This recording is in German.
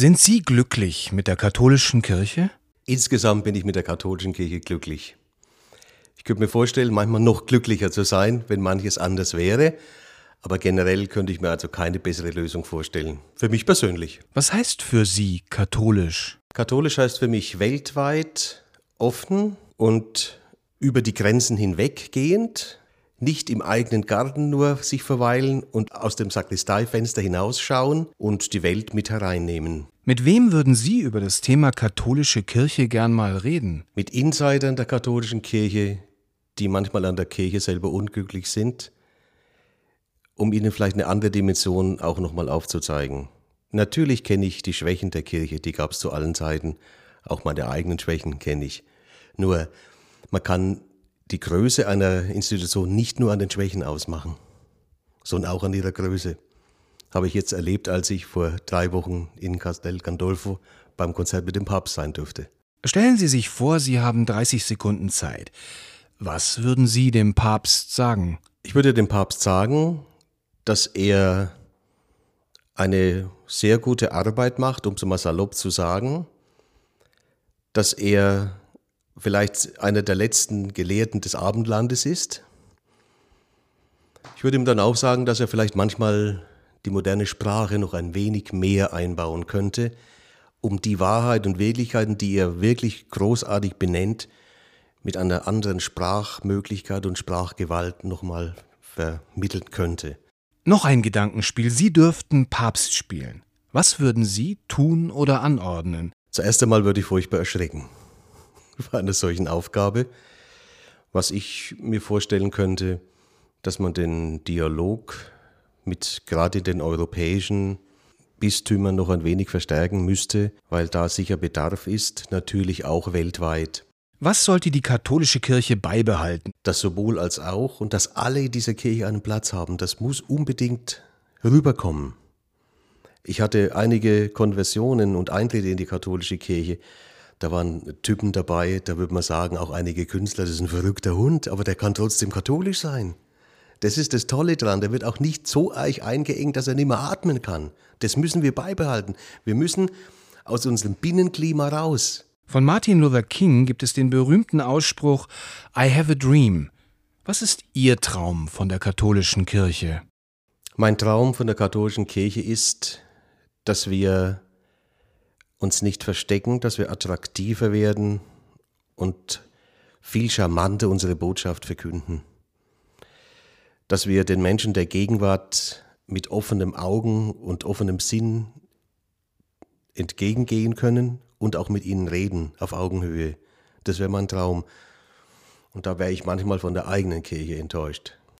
Sind Sie glücklich mit der katholischen Kirche? Insgesamt bin ich mit der katholischen Kirche glücklich. Ich könnte mir vorstellen, manchmal noch glücklicher zu sein, wenn manches anders wäre. Aber generell könnte ich mir also keine bessere Lösung vorstellen. Für mich persönlich. Was heißt für Sie katholisch? Katholisch heißt für mich weltweit offen und über die Grenzen hinweggehend, nicht im eigenen Garten nur sich verweilen und aus dem Sakristeifenster hinausschauen und die Welt mit hereinnehmen. Mit wem würden Sie über das Thema katholische Kirche gern mal reden? Mit Insidern der katholischen Kirche, die manchmal an der Kirche selber unglücklich sind, um ihnen vielleicht eine andere Dimension auch nochmal aufzuzeigen. Natürlich kenne ich die Schwächen der Kirche, die gab es zu allen Zeiten. Auch meine eigenen Schwächen kenne ich. Nur, man kann die Größe einer Institution nicht nur an den Schwächen ausmachen, sondern auch an ihrer Größe. Habe ich jetzt erlebt, als ich vor drei Wochen in Castel Gandolfo beim Konzert mit dem Papst sein durfte. Stellen Sie sich vor, Sie haben 30 Sekunden Zeit. Was würden Sie dem Papst sagen? Ich würde dem Papst sagen, dass er eine sehr gute Arbeit macht, um es mal salopp zu sagen, dass er vielleicht einer der letzten Gelehrten des Abendlandes ist. Ich würde ihm dann auch sagen, dass er vielleicht manchmal die moderne Sprache noch ein wenig mehr einbauen könnte, um die Wahrheit und Wirklichkeiten, die er wirklich großartig benennt, mit einer anderen Sprachmöglichkeit und Sprachgewalt nochmal vermitteln könnte. Noch ein Gedankenspiel. Sie dürften Papst spielen. Was würden Sie tun oder anordnen? Zuerst einmal würde ich furchtbar erschrecken bei einer solchen Aufgabe. Was ich mir vorstellen könnte, dass man den Dialog mit gerade den europäischen Bistümern noch ein wenig verstärken müsste, weil da sicher Bedarf ist, natürlich auch weltweit. Was sollte die katholische Kirche beibehalten? Das sowohl als auch und dass alle in dieser Kirche einen Platz haben, das muss unbedingt rüberkommen. Ich hatte einige Konversionen und Eintritte in die katholische Kirche. Da waren Typen dabei, da würde man sagen, auch einige Künstler, das ist ein verrückter Hund, aber der kann trotzdem katholisch sein. Das ist das Tolle dran. Der wird auch nicht so eich eingeengt, dass er nicht mehr atmen kann. Das müssen wir beibehalten. Wir müssen aus unserem Binnenklima raus. Von Martin Luther King gibt es den berühmten Ausspruch I have a dream. Was ist Ihr Traum von der katholischen Kirche? Mein Traum von der katholischen Kirche ist, dass wir uns nicht verstecken, dass wir attraktiver werden und viel charmanter unsere Botschaft verkünden dass wir den Menschen der Gegenwart mit offenem Augen und offenem Sinn entgegengehen können und auch mit ihnen reden auf Augenhöhe. Das wäre mein Traum. Und da wäre ich manchmal von der eigenen Kirche enttäuscht.